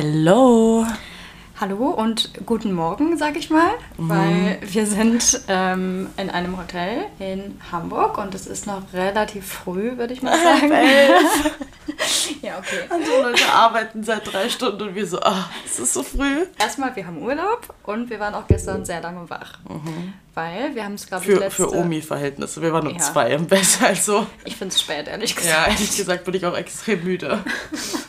Hello. Hallo und guten Morgen, sag ich mal, mhm. weil wir sind ähm, in einem Hotel in Hamburg und es ist noch relativ früh, würde ich mal sagen. ja, okay. Andere Leute arbeiten seit drei Stunden und wir so, ah, es ist so früh. Erstmal, wir haben Urlaub und wir waren auch gestern sehr lange wach. Mhm. Weil wir haben es, glaube ich, für, letzte... Für Omi-Verhältnisse, wir waren um ja. zwei im Bett, also... Ich finde es spät, ehrlich gesagt. Ja, ehrlich gesagt bin ich auch extrem müde.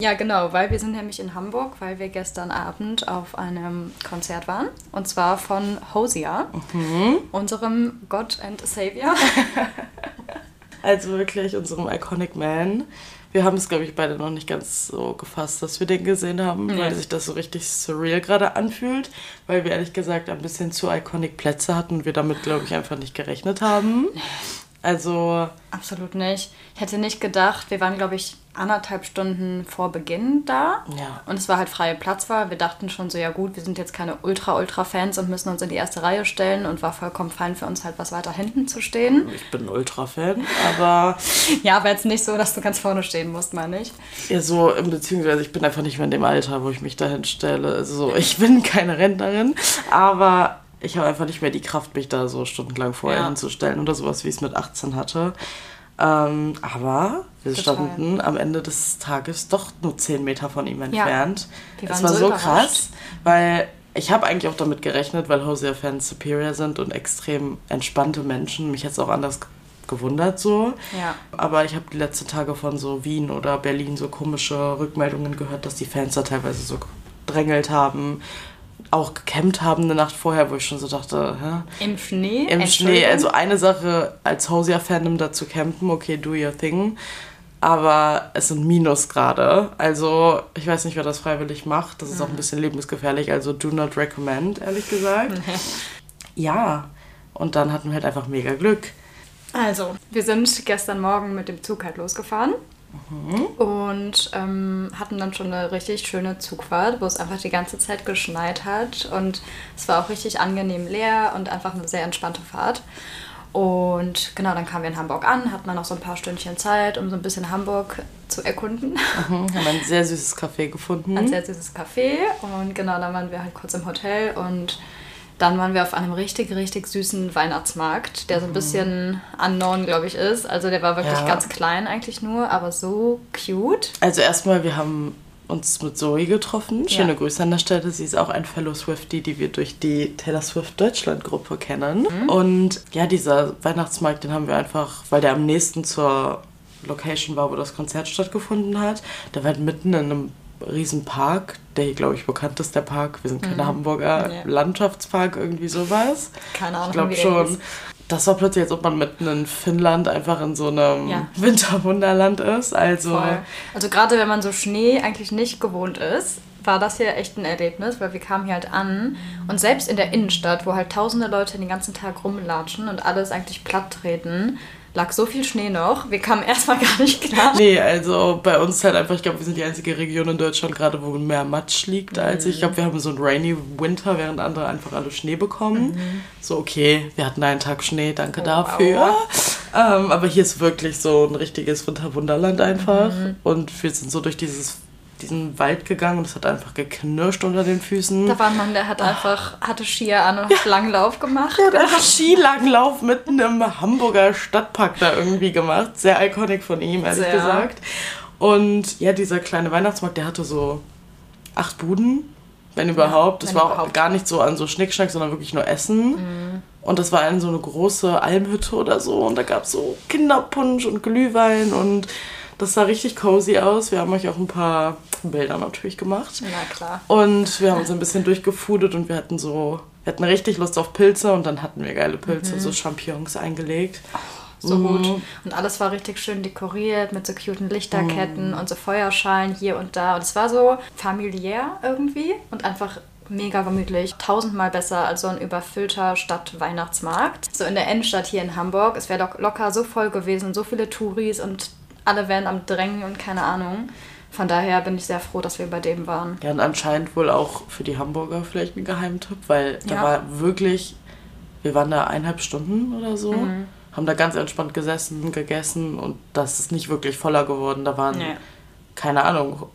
Ja, genau, weil wir sind nämlich in Hamburg, weil wir gestern Abend auf einem Konzert waren. Und zwar von Hosier, mhm. unserem God and Savior. also wirklich unserem Iconic Man. Wir haben es, glaube ich, beide noch nicht ganz so gefasst, dass wir den gesehen haben, nee. weil sich das so richtig surreal gerade anfühlt, weil wir ehrlich gesagt ein bisschen zu iconic Plätze hatten und wir damit, glaube ich, einfach nicht gerechnet haben. Also. Absolut nicht. Ich hätte nicht gedacht, wir waren, glaube ich, anderthalb Stunden vor Beginn da. Ja. Und es war halt freie Platzwahl. Wir dachten schon so, ja gut, wir sind jetzt keine Ultra-Ultra-Fans und müssen uns in die erste Reihe stellen und war vollkommen fein für uns halt was weiter hinten zu stehen. Ich bin Ultra-Fan, aber... ja, aber jetzt nicht so, dass du ganz vorne stehen musst, meine ich. Ja, so, beziehungsweise ich bin einfach nicht mehr in dem Alter, wo ich mich dahin stelle. Also ich bin keine Rentnerin, aber ich habe einfach nicht mehr die Kraft, mich da so stundenlang vorher ja. hinzustellen oder sowas, wie ich es mit 18 hatte. Ähm, aber wir Total. standen am Ende des Tages doch nur 10 Meter von ihm entfernt. Ja. Es war so, so krass, weil ich habe eigentlich auch damit gerechnet, weil Hosier-Fans superior sind und extrem entspannte Menschen. Mich hätte es auch anders gewundert so. Ja. Aber ich habe die letzten Tage von so Wien oder Berlin so komische Rückmeldungen gehört, dass die Fans da teilweise so drängelt haben auch gecampt haben eine Nacht vorher, wo ich schon so dachte, hä? Im Schnee? Im Schnee. Also eine Sache als Hausia-Fandom da zu campen, okay, do your thing. Aber es sind Minusgrade. Also ich weiß nicht, wer das freiwillig macht. Das ist auch ein bisschen lebensgefährlich. Also do not recommend, ehrlich gesagt. ja. Und dann hatten wir halt einfach mega Glück. Also, wir sind gestern Morgen mit dem Zug halt losgefahren. Mhm. Und ähm, hatten dann schon eine richtig schöne Zugfahrt, wo es einfach die ganze Zeit geschneit hat. Und es war auch richtig angenehm leer und einfach eine sehr entspannte Fahrt. Und genau, dann kamen wir in Hamburg an, hatten dann noch so ein paar Stündchen Zeit, um so ein bisschen Hamburg zu erkunden. Mhm, haben ein sehr süßes Café gefunden. Ein sehr süßes Café. Und genau, dann waren wir halt kurz im Hotel und dann waren wir auf einem richtig, richtig süßen Weihnachtsmarkt, der so ein mhm. bisschen unknown, glaube ich, ist. Also der war wirklich ja. ganz klein eigentlich nur, aber so cute. Also erstmal, wir haben uns mit Zoe getroffen. Schöne ja. Grüße an der Stelle. Sie ist auch ein Fellow Swiftie, die wir durch die Taylor Swift Deutschland Gruppe kennen. Mhm. Und ja, dieser Weihnachtsmarkt, den haben wir einfach, weil der am nächsten zur Location war, wo das Konzert stattgefunden hat. Der war halt mitten in einem Riesenpark, der hier, glaube ich, bekannt ist, der Park. Wir sind keine mhm. Hamburger ja. Landschaftspark, irgendwie sowas. Keine Ahnung. Ich glaube schon. Das war plötzlich, als ob man mitten in Finnland einfach in so einem ja. Winterwunderland ist. Also, Voll. also gerade wenn man so Schnee eigentlich nicht gewohnt ist, war das hier echt ein Erlebnis, weil wir kamen hier halt an und selbst in der Innenstadt, wo halt tausende Leute den ganzen Tag rumlatschen und alles eigentlich platt treten, lag so viel Schnee noch. Wir kamen erstmal gar nicht klar. Nee, also bei uns halt einfach, ich glaube, wir sind die einzige Region in Deutschland gerade, wo mehr Matsch liegt als ich. Ich glaube, wir haben so einen rainy Winter, während andere einfach alle Schnee bekommen. Mhm. So, okay, wir hatten einen Tag Schnee, danke oh, dafür. Ähm, aber hier ist wirklich so ein richtiges Winterwunderland einfach. Mhm. Und wir sind so durch dieses diesen Wald gegangen und es hat einfach geknirscht unter den Füßen. Da war ein Mann, der hat einfach, hatte Skier an und ja. Langlauf gemacht. Der hat Skilanglauf mitten im Hamburger Stadtpark da irgendwie gemacht. Sehr iconic von ihm, ehrlich Sehr. gesagt. Und ja, dieser kleine Weihnachtsmarkt, der hatte so acht Buden, wenn überhaupt. Das ja, war auch gar nicht so an so Schnickschnack, sondern wirklich nur Essen. Mhm. Und das war in so eine große Almhütte oder so. Und da gab es so Kinderpunsch und Glühwein und das sah richtig cozy aus. Wir haben euch auch ein paar Bilder natürlich gemacht. Na klar. Und wir haben uns ein bisschen durchgefudet und wir hatten so, wir hatten richtig Lust auf Pilze und dann hatten wir geile Pilze, mhm. so Champignons eingelegt. so mhm. gut. Und alles war richtig schön dekoriert mit so cuten Lichterketten mhm. und so Feuerschalen hier und da. Und es war so familiär irgendwie und einfach mega gemütlich. Tausendmal besser als so ein überfüllter Stadt-Weihnachtsmarkt. So in der Innenstadt hier in Hamburg. Es wäre locker so voll gewesen, so viele Touris und alle wären am Drängen und keine Ahnung. Von daher bin ich sehr froh, dass wir bei dem waren. Ja, und anscheinend wohl auch für die Hamburger vielleicht ein Geheimtipp, weil da ja. war wirklich, wir waren da eineinhalb Stunden oder so, mhm. haben da ganz entspannt gesessen, gegessen und das ist nicht wirklich voller geworden. Da waren, nee. keine Ahnung,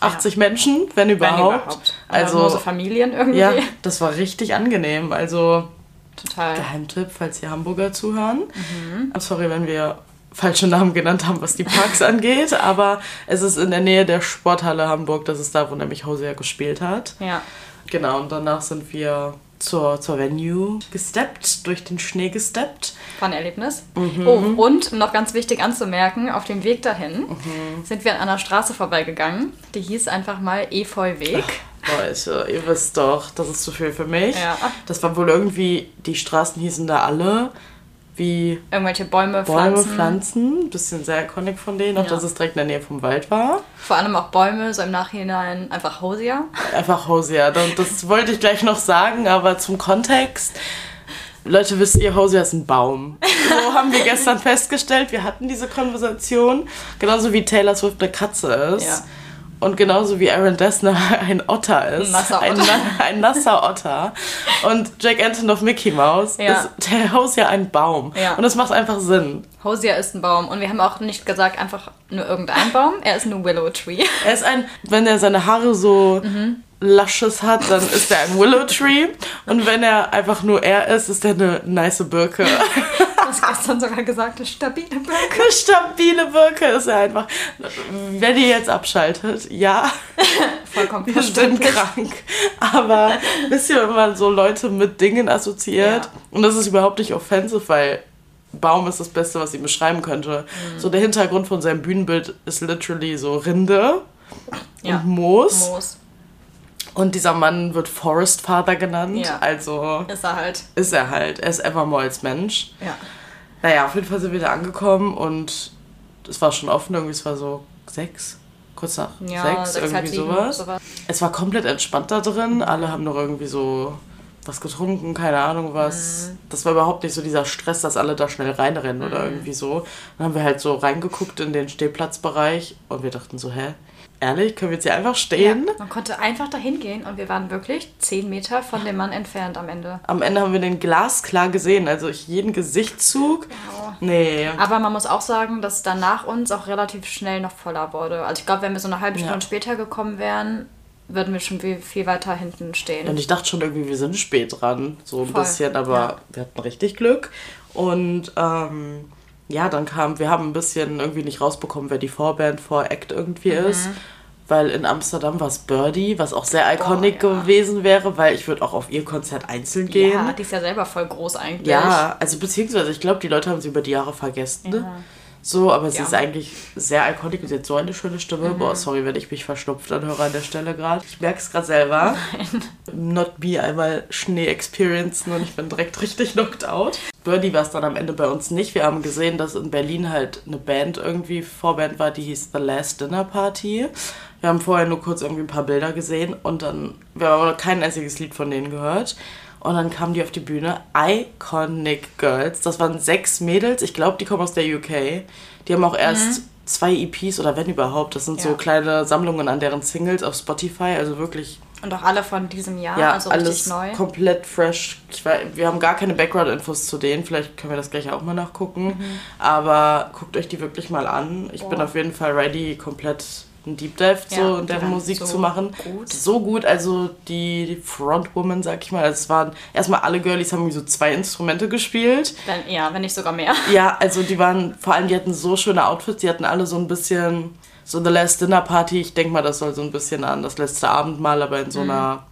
80 ja. Menschen, wenn überhaupt. Wenn überhaupt. Also nur so Familien irgendwie. Ja, das war richtig angenehm. Also Total. Geheimtipp, falls ihr Hamburger zuhören. Mhm. Sorry, wenn wir falsche Namen genannt haben, was die Parks angeht, aber es ist in der Nähe der Sporthalle Hamburg, das ist da, wo nämlich Hosea gespielt hat. Ja. Genau, und danach sind wir zur, zur Venue gesteppt, durch den Schnee gesteppt. War ein Erlebnis. Mhm. Oh, und noch ganz wichtig anzumerken, auf dem Weg dahin mhm. sind wir an einer Straße vorbeigegangen, die hieß einfach mal Efeuweg. Leute, ihr wisst doch, das ist zu viel für mich. Ja. Das war wohl irgendwie, die Straßen hießen da alle wie irgendwelche Bäume, Bäume Pflanzen. Pflanzen. Bisschen sehr iconic von denen, auch ja. dass es direkt in der Nähe vom Wald war. Vor allem auch Bäume, so im Nachhinein einfach Hosier. Einfach Hosier. Das wollte ich gleich noch sagen, aber zum Kontext. Leute, wisst ihr, Hosier ist ein Baum. So haben wir gestern festgestellt. Wir hatten diese Konversation. Genauso wie Taylor Swift eine Katze ist. Ja. Und genauso wie Aaron Dessner ein Otter ist. Nasser ein, Otter. Ein, ein nasser Otter. Und Jack Antonoff Mickey Mouse ja. ist der Hosier ein Baum. Ja. Und das macht einfach Sinn. Hosier ist ein Baum. Und wir haben auch nicht gesagt, einfach nur irgendein Baum. Er ist ein Willow Tree. Er ist ein, wenn er seine Haare so mhm. Lasches hat, dann ist er ein Willow Tree. Und wenn er einfach nur er ist, ist er eine nice Birke. hast gestern sogar gesagt, eine stabile Birke. Eine stabile Birke ist ja einfach. Wenn ihr jetzt abschaltet, ja. Vollkommen Wir sind krank. Aber wisst ihr, wenn man so Leute mit Dingen assoziiert, ja. und das ist überhaupt nicht offensive, weil Baum ist das Beste, was ich beschreiben könnte. Mhm. So der Hintergrund von seinem Bühnenbild ist literally so Rinde ja. und Moos. Moos. Und dieser Mann wird Forest Father genannt. Ja. Also. Ist er halt. Ist er halt. Er ist Evermore als Mensch. Ja. Naja, auf jeden Fall sind wir da angekommen und es war schon offen, irgendwie, es war so sechs, kurz nach ja, sechs, sechs irgendwie sowas. sowas. Es war komplett entspannt da drin, alle haben noch irgendwie so was getrunken, keine Ahnung was. Mhm. Das war überhaupt nicht so dieser Stress, dass alle da schnell reinrennen mhm. oder irgendwie so. Dann haben wir halt so reingeguckt in den Stehplatzbereich und wir dachten so, hä? Ehrlich, können wir jetzt hier einfach stehen? Ja, man konnte einfach dahin gehen und wir waren wirklich zehn Meter von dem Mann entfernt am Ende. Am Ende haben wir den glasklar gesehen, also jeden Gesichtszug. Ja. Nee. Aber man muss auch sagen, dass dann nach uns auch relativ schnell noch voller wurde. Also ich glaube, wenn wir so eine halbe Stunde ja. später gekommen wären, würden wir schon viel, viel weiter hinten stehen. Und ich dachte schon irgendwie, wir sind spät dran, so ein Voll. bisschen, aber wir hatten richtig Glück. Und ähm, ja, dann kam, wir haben ein bisschen irgendwie nicht rausbekommen, wer die Vorband vor Act irgendwie mhm. ist. Weil in Amsterdam war es Birdie, was auch sehr iconic Boah, ja. gewesen wäre, weil ich würde auch auf ihr Konzert einzeln gehen. Ja, die ist ja selber voll groß eigentlich. Ja, also beziehungsweise ich glaube, die Leute haben sie über die Jahre vergessen. Ja. So, aber sie ja. ist eigentlich sehr iconic und sie hat so eine schöne Stimme. Mhm. Boah, sorry, wenn ich mich verschnupft anhöre an der Stelle gerade. Ich merke es gerade selber. Nein. Not me einmal Schnee experiencen und ich bin direkt richtig knocked out. Birdie war es dann am Ende bei uns nicht. Wir haben gesehen, dass in Berlin halt eine Band irgendwie Vorband war, die hieß The Last Dinner Party. Wir haben vorher nur kurz irgendwie ein paar Bilder gesehen und dann, wir haben aber kein einziges Lied von denen gehört. Und dann kamen die auf die Bühne. Iconic Girls. Das waren sechs Mädels. Ich glaube, die kommen aus der UK. Die haben auch erst mhm. zwei EPs oder wenn überhaupt. Das sind ja. so kleine Sammlungen an deren Singles auf Spotify. Also wirklich. Und auch alle von diesem Jahr, ja, also alles neu. komplett fresh. Ich weiß, wir haben gar keine Background-Infos zu denen. Vielleicht können wir das gleich auch mal nachgucken. Mhm. Aber guckt euch die wirklich mal an. Ich Boah. bin auf jeden Fall ready, komplett einen Deep Dive ja, so deren Musik so zu machen. Gut. So gut, also die, Frontwoman, sag ich mal, also es waren erstmal alle Girlies haben so zwei Instrumente gespielt. Dann, ja, wenn nicht sogar mehr. Ja, also die waren, vor allem die hatten so schöne Outfits, die hatten alle so ein bisschen, so The Last Dinner Party, ich denke mal, das soll so ein bisschen an das letzte Abendmahl, aber in so mhm. einer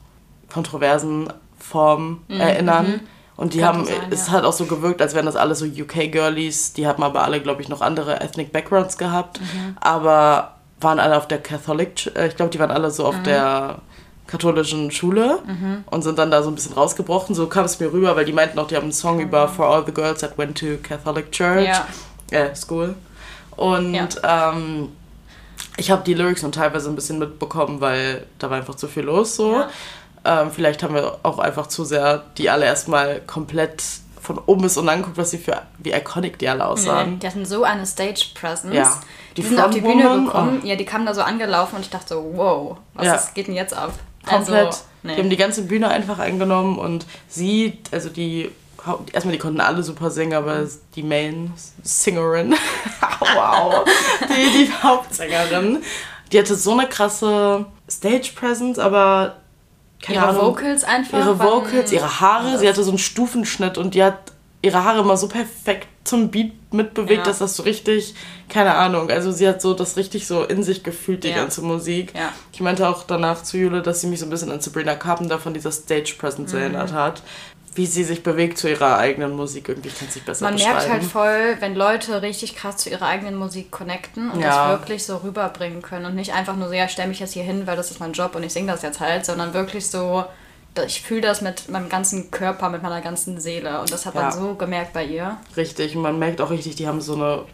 kontroversen Form mhm. erinnern. Mhm. Und die haben, sein, es ja. hat auch so gewirkt, als wären das alle so UK-Girlies. Die haben aber alle, glaube ich, noch andere Ethnic Backgrounds gehabt. Mhm. Aber waren alle auf der Catholic, äh, ich glaube, die waren alle so auf mhm. der katholischen Schule mhm. und sind dann da so ein bisschen rausgebrochen. So kam es mir rüber, weil die meinten auch, die haben einen Song mhm. über For All the Girls that went to Catholic Church, ja. äh, School. Und ja. ähm, ich habe die Lyrics und teilweise ein bisschen mitbekommen, weil da war einfach zu viel los so. Ja. Ähm, vielleicht haben wir auch einfach zu sehr die alle erstmal komplett von oben bis unten angeguckt, was sie für wie iconic die alle aussahen. Nee, die hatten so eine Stage Presence. Ja. Die, die sind auf die Bühne gekommen, oh. ja, die kamen da so angelaufen und ich dachte so, wow, was ja. ist, geht denn jetzt ab? Komplett. Also, nee. Die haben die ganze Bühne einfach eingenommen und sie, also die erstmal die konnten alle super singen, aber die Main Singerin, wow, die, die Hauptsängerin, Die hatte so eine krasse Stage Presence, aber keine ihre Ahnung, Vocals einfach. Ihre Vocals, ihre Haare. Sie hatte so einen Stufenschnitt und die hat ihre Haare immer so perfekt zum Beat mitbewegt, ja. dass das so richtig, keine Ahnung, also sie hat so das richtig so in sich gefühlt, die ja. ganze Musik. Ja. Ich meinte auch danach zu Jule, dass sie mich so ein bisschen an Sabrina Carpenter von dieser Stage Presence mhm. erinnert hat wie sie sich bewegt zu ihrer eigenen Musik. Irgendwie kann sich besser Man merkt halt voll, wenn Leute richtig krass zu ihrer eigenen Musik connecten und ja. das wirklich so rüberbringen können und nicht einfach nur so, ja, stell mich jetzt hier hin, weil das ist mein Job und ich singe das jetzt halt, sondern wirklich so, ich fühle das mit meinem ganzen Körper, mit meiner ganzen Seele und das hat ja. man so gemerkt bei ihr. Richtig, und man merkt auch richtig, die haben so eine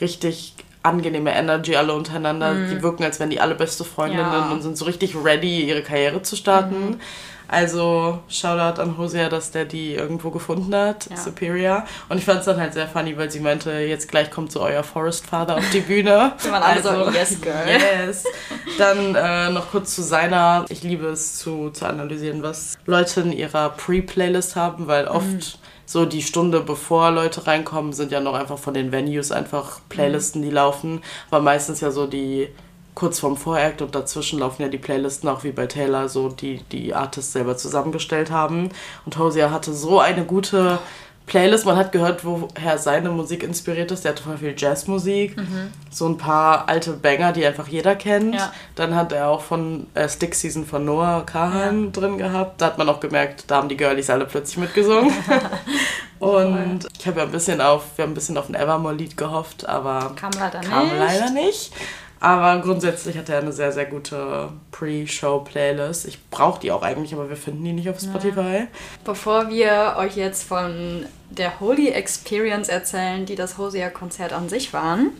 richtig angenehme Energy alle untereinander. Mhm. Die wirken, als wären die alle beste Freundinnen ja. und sind so richtig ready, ihre Karriere zu starten. Mhm. Also Shoutout an Hosea, dass der die irgendwo gefunden hat, ja. Superior. Und ich fand es dann halt sehr funny, weil sie meinte, jetzt gleich kommt so euer Forest Father auf die Bühne. Wir waren alle also, so, yes, girl. Yes. Dann äh, noch kurz zu seiner. Ich liebe es zu, zu analysieren, was Leute in ihrer Pre-Playlist haben, weil oft mhm. so die Stunde bevor Leute reinkommen, sind ja noch einfach von den Venues einfach Playlisten, die laufen. Aber meistens ja so die kurz vorm Voract und dazwischen laufen ja die Playlisten auch wie bei Taylor, so die die Artists selber zusammengestellt haben. Und Hosea hatte so eine gute Playlist. Man hat gehört, woher seine Musik inspiriert ist. Der hatte voll viel Jazzmusik, mhm. so ein paar alte Banger, die einfach jeder kennt. Ja. Dann hat er auch von äh, Stick Season von Noah Kahan ja. drin gehabt. Da hat man auch gemerkt, da haben die Girlies alle plötzlich mitgesungen. und ich habe ja ein bisschen auf, wir haben ein bisschen auf ein Evermore-Lied gehofft, aber kam leider kam nicht. leider nicht. Aber grundsätzlich hat er eine sehr, sehr gute Pre-Show-Playlist. Ich brauche die auch eigentlich, aber wir finden die nicht auf Spotify. Ja. Bevor wir euch jetzt von der Holy Experience erzählen, die das Hosea-Konzert an sich waren,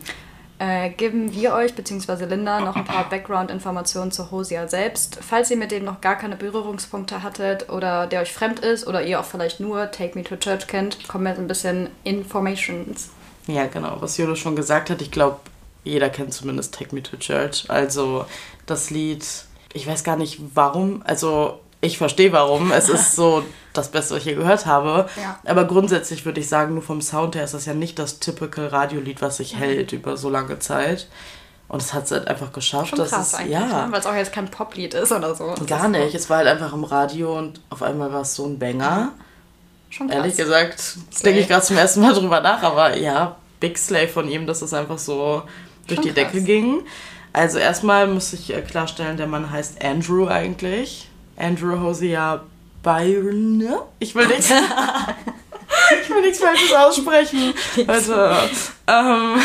äh, geben wir euch bzw. Linda noch ein paar Background-Informationen zu Hosea selbst. Falls ihr mit dem noch gar keine Berührungspunkte hattet oder der euch fremd ist oder ihr auch vielleicht nur Take Me to Church kennt, kommen jetzt ein bisschen Informations. Ja, genau, was Jolo schon gesagt hat. Ich glaube, jeder kennt zumindest Take Me to Church. Also das Lied, ich weiß gar nicht warum, also ich verstehe warum. Es ist so das Beste, was ich je gehört habe. Ja. Aber grundsätzlich würde ich sagen, nur vom Sound her ist das ja nicht das typical Radiolied, was sich mhm. hält über so lange Zeit. Und es hat es halt einfach geschafft. Schon krass es, eigentlich, ja. Ne? weil es auch jetzt kein Poplied ist oder so. Gar nicht. Es war halt einfach im Radio und auf einmal war es so ein Banger. Schon krass. Ehrlich gesagt, denke ich gerade zum ersten Mal drüber nach, aber ja, Big Slave von ihm, das ist einfach so durch die Decke ging. Also erstmal muss ich äh, klarstellen, der Mann heißt Andrew eigentlich. Andrew Hosea Byron. Ich will nichts. ich will nichts Falsches aussprechen. Also, ähm,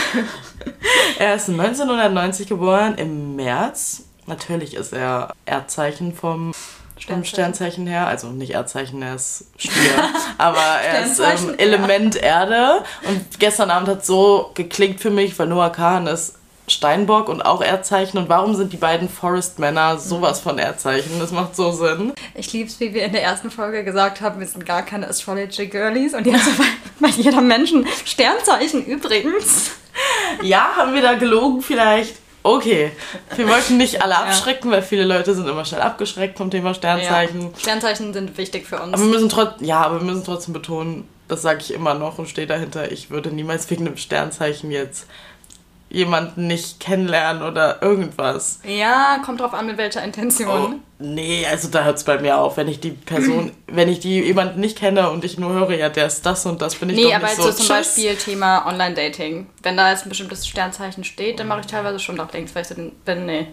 er ist 1990 geboren, im März. Natürlich ist er Erdzeichen vom Sternzeichen. Sternzeichen her, also nicht Erdzeichen, er ist Stier, aber er ist ähm, Element Erde. Und gestern Abend hat so geklingt für mich, weil Noah Kahn ist Steinbock und auch Erdzeichen. Und warum sind die beiden Forest-Männer sowas von Erdzeichen? Das macht so Sinn. Ich liebe es, wie wir in der ersten Folge gesagt haben, wir sind gar keine Astrology-Girlies. Und jetzt bei jeder Menschen Sternzeichen übrigens. Ja, haben wir da gelogen vielleicht? Okay, wir wollten nicht alle abschrecken, ja. weil viele Leute sind immer schnell abgeschreckt vom Thema Sternzeichen. Ja. Sternzeichen sind wichtig für uns. Aber wir müssen trotzdem, ja, aber wir müssen trotzdem betonen, das sage ich immer noch und stehe dahinter, ich würde niemals wegen einem Sternzeichen jetzt jemanden nicht kennenlernen oder irgendwas. Ja, kommt drauf an, mit welcher Intention. Oh, nee, also da hört es bei mir auf. Wenn ich die Person, wenn ich die jemanden nicht kenne und ich nur höre, ja, der ist das und das, bin ich nee, doch nicht so. Nee, aber so zum Beispiel Thema Online-Dating. Wenn da jetzt ein bestimmtes Sternzeichen steht, dann mache ich teilweise schon noch links, weil ich so bin, nee.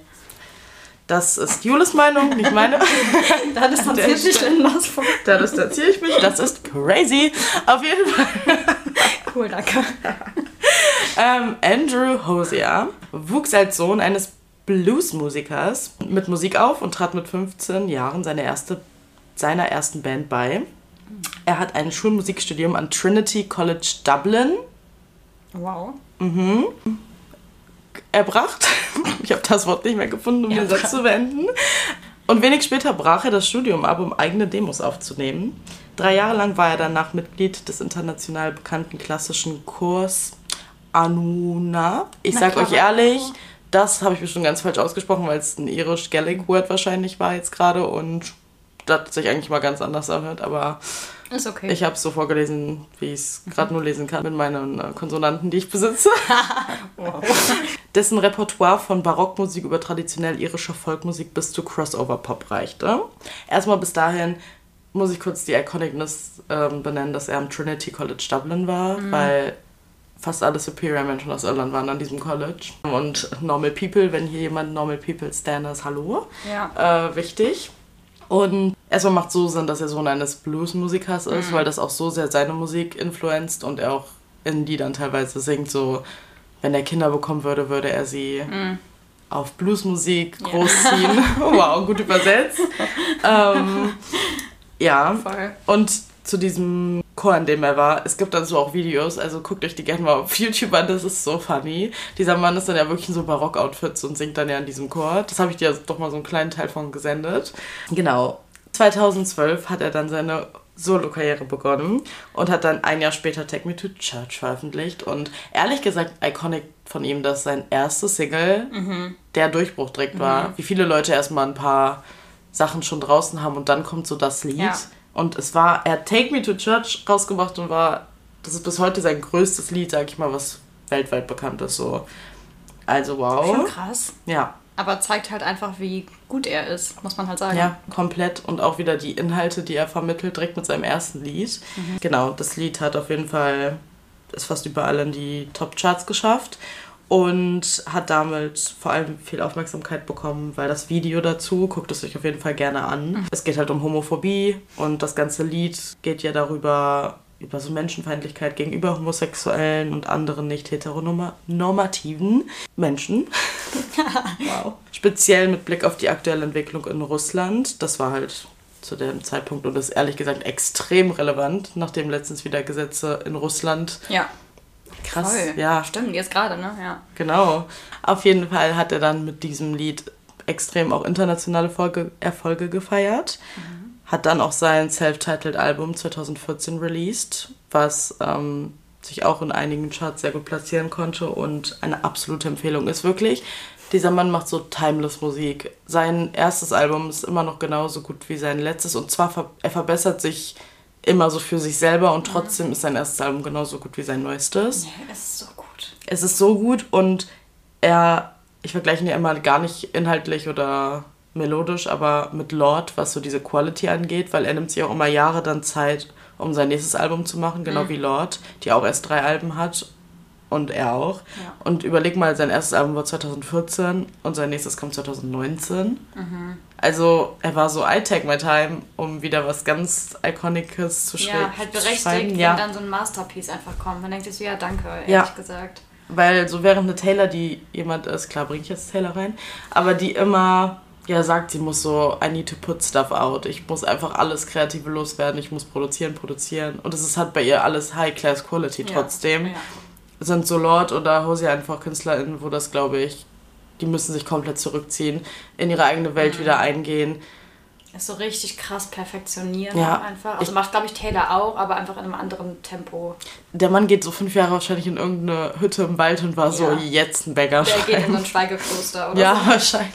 Das ist Jules Meinung, nicht meine. da distanziere ich mich. Da distanziere ich mich. Das ist crazy. Auf jeden Fall. cool, danke. ähm, Andrew Hosea wuchs als Sohn eines Bluesmusikers mit Musik auf und trat mit 15 Jahren seine erste, seiner ersten Band bei. Er hat ein Schulmusikstudium an Trinity College Dublin. Wow. Mhm erbracht. Ich habe das Wort nicht mehr gefunden, um den Satz zu wenden. Und wenig später brach er das Studium ab, um eigene Demos aufzunehmen. Drei Jahre lang war er danach Mitglied des international bekannten klassischen Chors Anuna. Ich sag euch ehrlich, das habe ich bestimmt ganz falsch ausgesprochen, weil es ein irisch-Gaelic-Word wahrscheinlich war jetzt gerade und das sich eigentlich mal ganz anders anhört, aber ist okay. Ich habe es so vorgelesen, wie ich es gerade nur lesen kann mit meinen äh, Konsonanten, die ich besitze. wow. dessen Repertoire von Barockmusik über traditionell irischer Folkmusik bis zu Crossover-Pop reichte. Erstmal bis dahin muss ich kurz die Iconicness ähm, benennen, dass er am Trinity College Dublin war, mhm. weil fast alle Superior Menschen aus Irland waren an diesem College. Und Normal People, wenn hier jemand Normal People Stan ist, hallo. Ja. Äh, wichtig. Und erstmal macht so Sinn, dass er Sohn eines Bluesmusikers ist, mhm. weil das auch so sehr seine Musik influenzt und er auch in die dann teilweise singt, so wenn er Kinder bekommen würde, würde er sie mhm. auf Bluesmusik großziehen. Ja. wow, gut übersetzt. ähm, ja. Voll. Und zu diesem Chor, in dem er war, es gibt dann so auch Videos, also guckt euch die gerne mal auf YouTube an, das ist so funny. Dieser Mann ist dann ja wirklich in so Barock-Outfits und singt dann ja in diesem Chor. Das habe ich dir doch mal so einen kleinen Teil von gesendet. Genau. 2012 hat er dann seine Solo-Karriere begonnen und hat dann ein Jahr später Take Me to Church veröffentlicht. Und ehrlich gesagt, iconic von ihm, dass sein erstes Single mhm. der Durchbruch direkt war. Mhm. Wie viele Leute erstmal ein paar Sachen schon draußen haben und dann kommt so das Lied. Ja. Und es war, er hat Take Me to Church rausgebracht und war, das ist bis heute sein größtes Lied, sag ich mal, was weltweit bekannt ist. So. Also wow. Schon krass. Ja. Aber zeigt halt einfach, wie gut er ist, muss man halt sagen. Ja, komplett. Und auch wieder die Inhalte, die er vermittelt, direkt mit seinem ersten Lied. Mhm. Genau, das Lied hat auf jeden Fall, ist fast überall in die Top-Charts geschafft und hat damit vor allem viel Aufmerksamkeit bekommen, weil das Video dazu, guckt es euch auf jeden Fall gerne an. Mhm. Es geht halt um Homophobie und das ganze Lied geht ja darüber, über so Menschenfeindlichkeit gegenüber Homosexuellen und anderen nicht heteronormativen Menschen. wow. Speziell mit Blick auf die aktuelle Entwicklung in Russland. Das war halt zu dem Zeitpunkt und ist ehrlich gesagt extrem relevant, nachdem letztens wieder Gesetze in Russland ja Krass, Voll. ja. Stimmt, jetzt gerade, ne? Ja. Genau. Auf jeden Fall hat er dann mit diesem Lied extrem auch internationale Folge, Erfolge gefeiert. Mhm. Hat dann auch sein Self-Titled Album 2014 released, was ähm, sich auch in einigen Charts sehr gut platzieren konnte und eine absolute Empfehlung ist wirklich. Dieser Mann macht so timeless Musik. Sein erstes Album ist immer noch genauso gut wie sein letztes und zwar er verbessert sich immer so für sich selber und trotzdem ist sein erstes Album genauso gut wie sein neuestes. Nee, es ist so gut. Es ist so gut und er, ich vergleiche ihn ja immer gar nicht inhaltlich oder melodisch, aber mit Lord, was so diese Quality angeht, weil er nimmt sich auch immer Jahre dann Zeit, um sein nächstes Album zu machen, genau mhm. wie Lord, die auch erst drei Alben hat und er auch. Ja. Und überleg mal, sein erstes Album war 2014 und sein nächstes kommt 2019. Mhm. Also er war so, I take my time, um wieder was ganz Iconices zu schreiben. Ja, halt berechtigt, wenn ja. dann so ein Masterpiece einfach kommt. Man denkt sich so, ja danke, ehrlich ja. gesagt. Weil so während eine Taylor, die jemand ist, klar bringe ich jetzt Taylor rein, aber die immer ja sagt, sie muss so, I need to put stuff out. Ich muss einfach alles Kreative loswerden, ich muss produzieren, produzieren. Und es ist halt bei ihr alles High-Class Quality trotzdem. Ja. Sind so Lord oder Hosea einfach KünstlerInnen, wo das, glaube ich, die müssen sich komplett zurückziehen, in ihre eigene Welt mhm. wieder eingehen. Ist so richtig krass perfektionieren ja. einfach. Also ich, macht, glaube ich, Taylor auch, aber einfach in einem anderen Tempo. Der Mann geht so fünf Jahre wahrscheinlich in irgendeine Hütte im Wald und war ja. so jetzt ein Bäcker. Der geht in so ein Schweigekloster oder Ja, so. wahrscheinlich.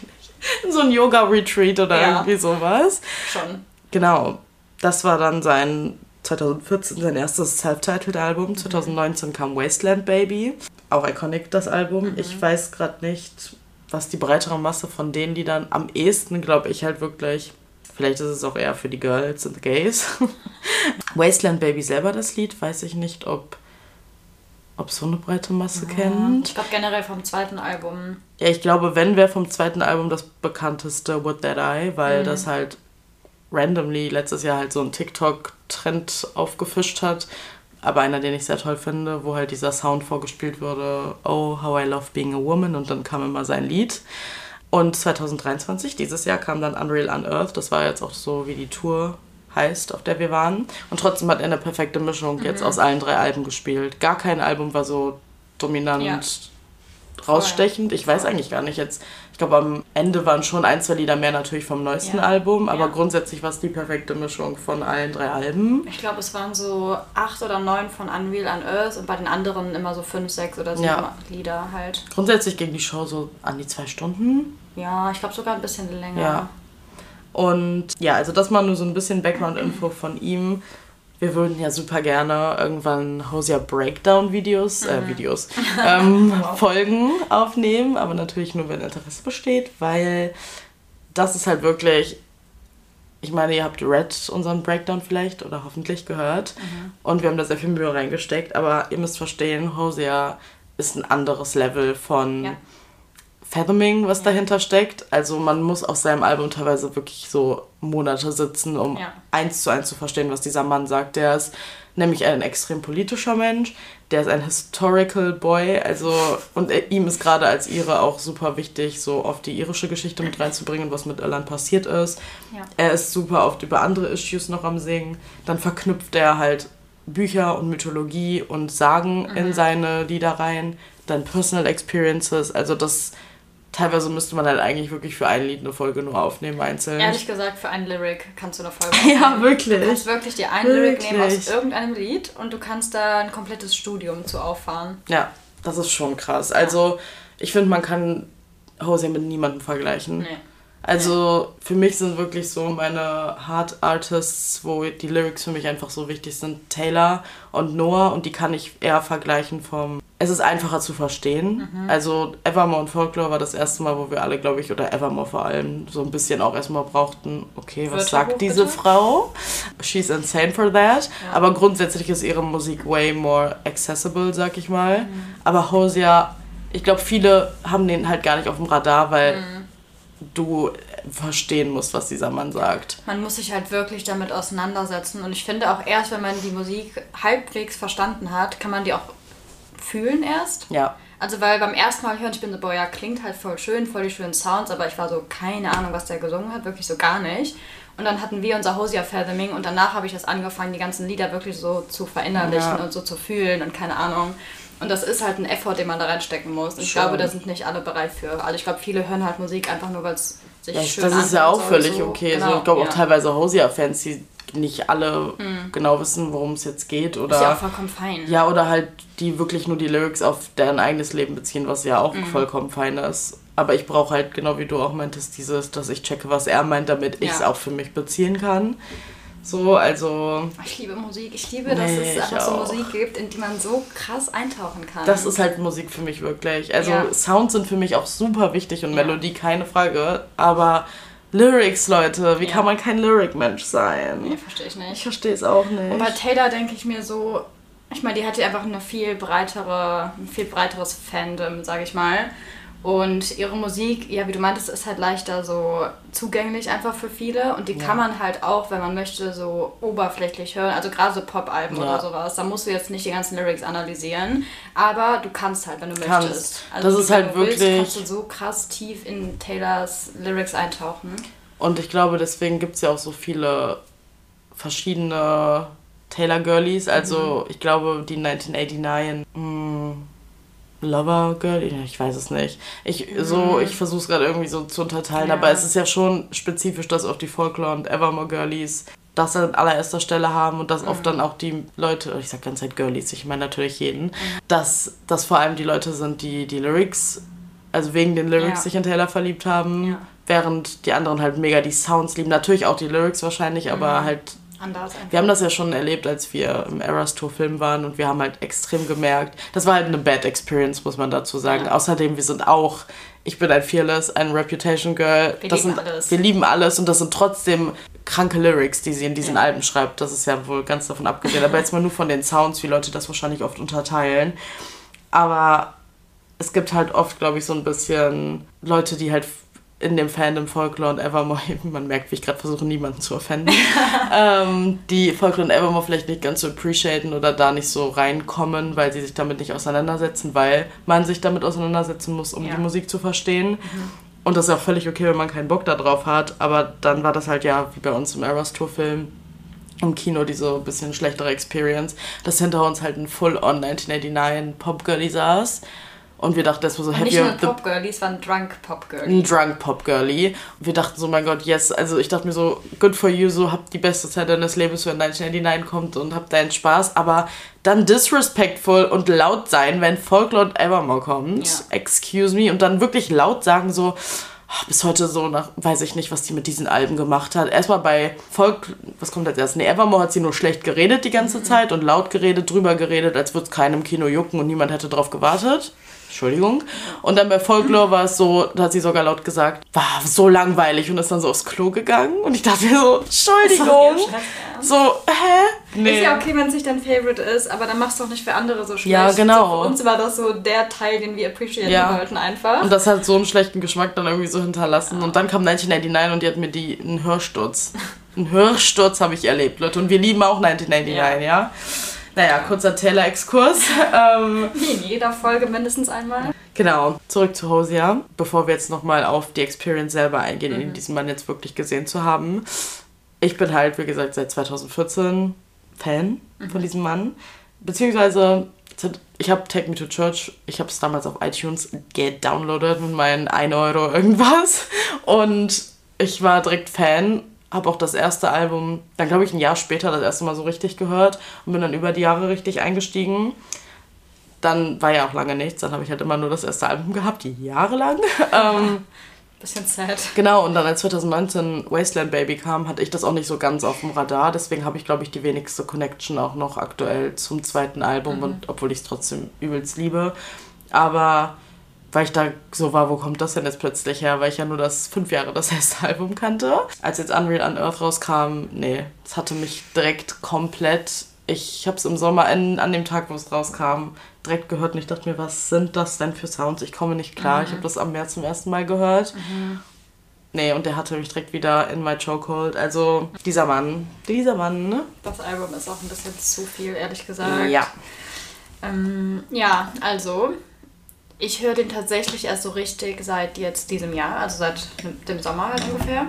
In so ein Yoga-Retreat oder ja. irgendwie sowas. Schon. Genau. Das war dann sein 2014 sein erstes Self-Titled-Album. Mhm. 2019 kam Wasteland Baby. Auch iconic, das Album. Mhm. Ich weiß gerade nicht, was die breitere Masse von denen, die dann am ehesten, glaube ich, halt wirklich. Vielleicht ist es auch eher für die Girls und Gays. Wasteland Baby selber das Lied, weiß ich nicht, ob, ob so eine breite Masse ja, kennt. Ich glaube generell vom zweiten Album. Ja, ich glaube, wenn wäre vom zweiten Album das bekannteste Would That I, weil mhm. das halt randomly letztes Jahr halt so ein TikTok-Trend aufgefischt hat aber einer, den ich sehr toll finde, wo halt dieser Sound vorgespielt wurde, Oh, how I love being a woman und dann kam immer sein Lied. Und 2023, dieses Jahr, kam dann Unreal Unearthed, das war jetzt auch so, wie die Tour heißt, auf der wir waren. Und trotzdem hat er eine perfekte Mischung mhm. jetzt aus allen drei Alben gespielt. Gar kein Album war so dominant ja. Rausstechend. Ich weiß eigentlich gar nicht jetzt, ich glaube, am Ende waren schon ein, zwei Lieder mehr natürlich vom neuesten ja. Album, aber ja. grundsätzlich war es die perfekte Mischung von allen drei Alben. Ich glaube, es waren so acht oder neun von Unreal on Earth und bei den anderen immer so fünf, sechs oder sieben ja. Lieder halt. Grundsätzlich ging die Show so an die zwei Stunden. Ja, ich glaube sogar ein bisschen länger. Ja. Und ja, also das mal nur so ein bisschen Background-Info von ihm. Wir würden ja super gerne irgendwann Hosier Breakdown-Videos, äh, mhm. äh, Videos, ähm, Folgen aufnehmen, aber natürlich nur, wenn Interesse besteht, weil das ist halt wirklich, ich meine, ihr habt Red unseren Breakdown vielleicht oder hoffentlich gehört mhm. und wir haben da sehr viel Mühe reingesteckt, aber ihr müsst verstehen, Hosier ist ein anderes Level von ja. Fathoming, was dahinter steckt. Also man muss auf seinem Album teilweise wirklich so Monate sitzen, um ja. eins zu eins zu verstehen, was dieser Mann sagt. Der ist nämlich ein extrem politischer Mensch, der ist ein Historical Boy, also und ihm ist gerade als Ire auch super wichtig, so oft die irische Geschichte mit reinzubringen, was mit Irland passiert ist. Ja. Er ist super oft über andere Issues noch am Singen. Dann verknüpft er halt Bücher und Mythologie und Sagen mhm. in seine Lieder rein. Dann Personal Experiences, also das teilweise müsste man halt eigentlich wirklich für ein Lied eine Folge nur aufnehmen, einzeln. Ehrlich gesagt, für ein Lyric kannst du eine Folge aufnehmen. ja, wirklich. Du kannst wirklich dir ein wirklich. Lyric nehmen aus irgendeinem Lied und du kannst da ein komplettes Studium zu auffahren. Ja, das ist schon krass. Also, ich finde, man kann Hose mit niemandem vergleichen. Nee. Also für mich sind wirklich so meine Hard Artists, wo die Lyrics für mich einfach so wichtig sind, Taylor und Noah und die kann ich eher vergleichen vom es ist einfacher zu verstehen. Mhm. Also Evermore und Folklore war das erste Mal, wo wir alle, glaube ich, oder Evermore vor allem, so ein bisschen auch erstmal brauchten, okay, was Wörterbuch, sagt diese bitte? Frau? She's insane for that. Ja. Aber grundsätzlich ist ihre Musik way more accessible, sag ich mal. Mhm. Aber Hosea, ich glaube, viele haben den halt gar nicht auf dem Radar, weil mhm. du verstehen musst, was dieser Mann sagt. Man muss sich halt wirklich damit auseinandersetzen. Und ich finde auch erst, wenn man die Musik halbwegs verstanden hat, kann man die auch fühlen erst. Ja. Also weil beim ersten Mal hören, ich bin so, boah, ja, klingt halt voll schön, voll die schönen Sounds, aber ich war so, keine Ahnung, was der gesungen hat, wirklich so gar nicht. Und dann hatten wir unser Hosier Fathoming und danach habe ich das angefangen, die ganzen Lieder wirklich so zu verinnerlichen ja. und so zu fühlen und keine Ahnung. Und das ist halt ein Effort, den man da reinstecken muss. Und ich glaube, da sind nicht alle bereit für. Also ich glaube, viele hören halt Musik einfach nur, weil es sich das, schön Das ist ja auch völlig so. okay. Genau, so, ich glaube ja. auch teilweise Hosier-Fans, die nicht alle mhm. genau wissen, worum es jetzt geht. Oder, ist ja auch vollkommen fein. Ja, oder halt die wirklich nur die Lyrics auf deren eigenes Leben beziehen, was ja auch mhm. vollkommen fein ist. Aber ich brauche halt, genau wie du auch meintest, dieses, dass ich checke, was er meint, damit ich es auch für mich beziehen kann. So, also. Ich liebe Musik. Ich liebe, dass nee, es einfach so Musik gibt, in die man so krass eintauchen kann. Das ist halt Musik für mich wirklich. Also, ja. Sounds sind für mich auch super wichtig und ja. Melodie, keine Frage. Aber Lyrics, Leute. Wie ja. kann man kein Lyric-Mensch sein? Nee, verstehe ich nicht. Ich verstehe es auch nicht. Und bei Taylor denke ich mir so, ich meine, die hat ja einfach eine viel breitere, ein viel breiteres Fandom, sage ich mal. Und ihre Musik, ja, wie du meintest, ist halt leichter so zugänglich einfach für viele. Und die ja. kann man halt auch, wenn man möchte, so oberflächlich hören. Also gerade so Pop-Alben ja. oder sowas. Da musst du jetzt nicht die ganzen Lyrics analysieren. Aber du kannst halt, wenn du kannst. möchtest. Also das ist halt wirklich. Willst, kannst du so krass tief in Taylors Lyrics eintauchen. Und ich glaube, deswegen gibt es ja auch so viele verschiedene Taylor Girlies. Also mhm. ich glaube, die 1989. Mh, Lover Girl, ich weiß es nicht. Ich so, mhm. ich versuche es gerade irgendwie so zu unterteilen, ja. aber es ist ja schon spezifisch, dass auch die Folklore und Evermore Girlies das an allererster Stelle haben und dass mhm. oft dann auch die Leute, ich sag ganz Zeit Girlies, ich meine natürlich jeden, mhm. dass das vor allem die Leute sind, die die Lyrics, also wegen den Lyrics ja. sich in Taylor verliebt haben, ja. während die anderen halt mega die Sounds lieben. Natürlich auch die Lyrics wahrscheinlich, aber mhm. halt anders. Einfach. Wir haben das ja schon erlebt, als wir im Eras Tour Film waren und wir haben halt extrem gemerkt, das war halt eine Bad Experience, muss man dazu sagen. Ja. Außerdem, wir sind auch, ich bin ein Fearless, ein Reputation Girl. Wir das lieben sind, alles. Wir lieben alles und das sind trotzdem kranke Lyrics, die sie in diesen ja. Alben schreibt. Das ist ja wohl ganz davon abgesehen. Aber jetzt mal nur von den Sounds, wie Leute das wahrscheinlich oft unterteilen. Aber es gibt halt oft, glaube ich, so ein bisschen Leute, die halt in dem Fandom Folklore und Evermore, man merkt, wie ich gerade versuche, niemanden zu offenden, ähm, die Folklore und Evermore vielleicht nicht ganz so appreciaten oder da nicht so reinkommen, weil sie sich damit nicht auseinandersetzen, weil man sich damit auseinandersetzen muss, um ja. die Musik zu verstehen. Mhm. Und das ist auch völlig okay, wenn man keinen Bock darauf hat, aber dann war das halt ja, wie bei uns im Eras Tour Film, im Kino diese bisschen schlechtere Experience, dass hinter uns halt ein Full-on 1989 Pop-Girlie saß und wir dachten, das war so happy. Nicht nur ein Pop-Girlie, es war ein Drunk Pop-Girlie. Ein Drunk Pop-Girlie. Und wir dachten so, mein Gott, yes. Also ich dachte mir so, good for you, so habt die beste Zeit deines Lebens, wenn 1989 kommt und habt deinen Spaß. Aber dann disrespectful und laut sein, wenn Folklore und Evermore kommt. Ja. Excuse me. Und dann wirklich laut sagen so, ah, bis heute so nach, weiß ich nicht, was die mit diesen Alben gemacht hat. Erstmal bei Volk, was kommt als erstes? Nee, Evermore hat sie nur schlecht geredet die ganze Zeit und laut geredet, drüber geredet, als würde es keinem Kino jucken und niemand hätte drauf gewartet. Entschuldigung. Und dann bei Folklore war es so, da hat sie sogar laut gesagt, war so langweilig und ist dann so aufs Klo gegangen. Und ich dachte mir so, Entschuldigung. So, hä? Nee. Ist ja okay, wenn es nicht dein Favorite ist, aber dann machst du auch nicht für andere so schlecht. Ja, genau. So, für uns war das so der Teil, den wir appreciaten ja. wollten einfach. Und das hat so einen schlechten Geschmack dann irgendwie so hinterlassen. Ja. Und dann kam 1999 und die hat mir die einen Hörsturz. einen Hörsturz habe ich erlebt, Leute. Und wir lieben auch 1999, ja. ja? Naja, kurzer Taylor-Exkurs. ähm, Wie in jeder Folge mindestens einmal. Genau, zurück zu Hosea, bevor wir jetzt nochmal auf die Experience selber eingehen, mhm. in diesen Mann jetzt wirklich gesehen zu haben. Ich bin halt, wie gesagt, seit 2014 Fan mhm. von diesem Mann. Beziehungsweise, ich habe Take Me to Church, ich habe es damals auf iTunes gedownloadet mit meinen 1 Euro irgendwas. Und ich war direkt Fan habe auch das erste Album, dann glaube ich ein Jahr später das erste Mal so richtig gehört und bin dann über die Jahre richtig eingestiegen. Dann war ja auch lange nichts, dann habe ich halt immer nur das erste Album gehabt, jahrelang. ähm, Bisschen sad. Genau, und dann als 2019 Wasteland Baby kam, hatte ich das auch nicht so ganz auf dem Radar. Deswegen habe ich, glaube ich, die wenigste Connection auch noch aktuell zum zweiten Album, mhm. und, obwohl ich es trotzdem übelst liebe. Aber weil ich da so war, wo kommt das denn jetzt plötzlich her? Weil ich ja nur das fünf Jahre das erste Album kannte. Als jetzt Unreal on Earth rauskam, nee, es hatte mich direkt komplett. Ich habe es im Sommer an, an dem Tag, wo es rauskam, direkt gehört und ich dachte mir, was sind das denn für Sounds? Ich komme nicht klar. Mhm. Ich habe das am März zum ersten Mal gehört. Mhm. Nee, und der hatte mich direkt wieder in my chokehold. Also, dieser Mann. Dieser Mann, ne? Das Album ist auch ein bisschen zu viel, ehrlich gesagt. Ja. Ähm, ja, also, ich höre den tatsächlich erst so richtig seit jetzt diesem Jahr, also seit dem Sommer halt ungefähr.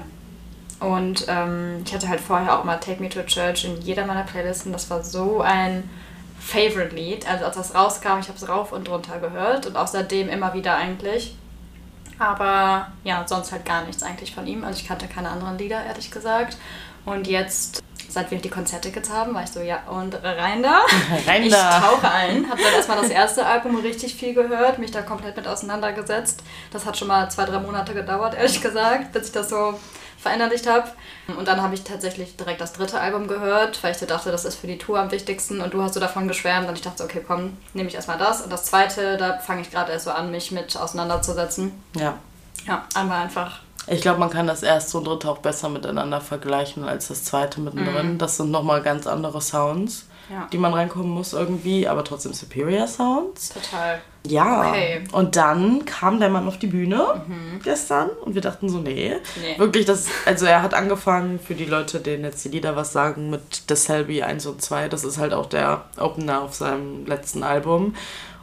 Und ähm, ich hatte halt vorher auch mal Take Me to Church in jeder meiner Playlisten. Das war so ein Favorite-Lied. Also als das rauskam, ich habe es rauf und runter gehört und auch seitdem immer wieder eigentlich. Aber ja, sonst halt gar nichts eigentlich von ihm. Also ich kannte keine anderen Lieder, ehrlich gesagt. Und jetzt seit wir die Konzerte jetzt haben, war ich so, ja, und rein da. Rein ich da. tauche ein. Habe dann erstmal das erste Album richtig viel gehört, mich da komplett mit auseinandergesetzt. Das hat schon mal zwei, drei Monate gedauert, ehrlich gesagt, bis ich das so verinnerlicht habe. Und dann habe ich tatsächlich direkt das dritte Album gehört, weil ich so dachte, das ist für die Tour am wichtigsten. Und du hast so davon geschwärmt. Und ich dachte, okay, komm, nehme ich erstmal das. Und das zweite, da fange ich gerade erst so an, mich mit auseinanderzusetzen. Ja. Ja, einmal einfach ich glaube, man kann das erste und dritte auch besser miteinander vergleichen als das zweite mittendrin. Mhm. Das sind nochmal ganz andere Sounds, ja. die man reinkommen muss irgendwie, aber trotzdem superior Sounds. Total. Ja. Okay. Und dann kam der Mann auf die Bühne mhm. gestern und wir dachten so, nee. nee. Wirklich, das, also er hat angefangen, für die Leute, denen jetzt die Lieder was sagen, mit The Selby 1 und 2. Das ist halt auch der Opener auf seinem letzten Album.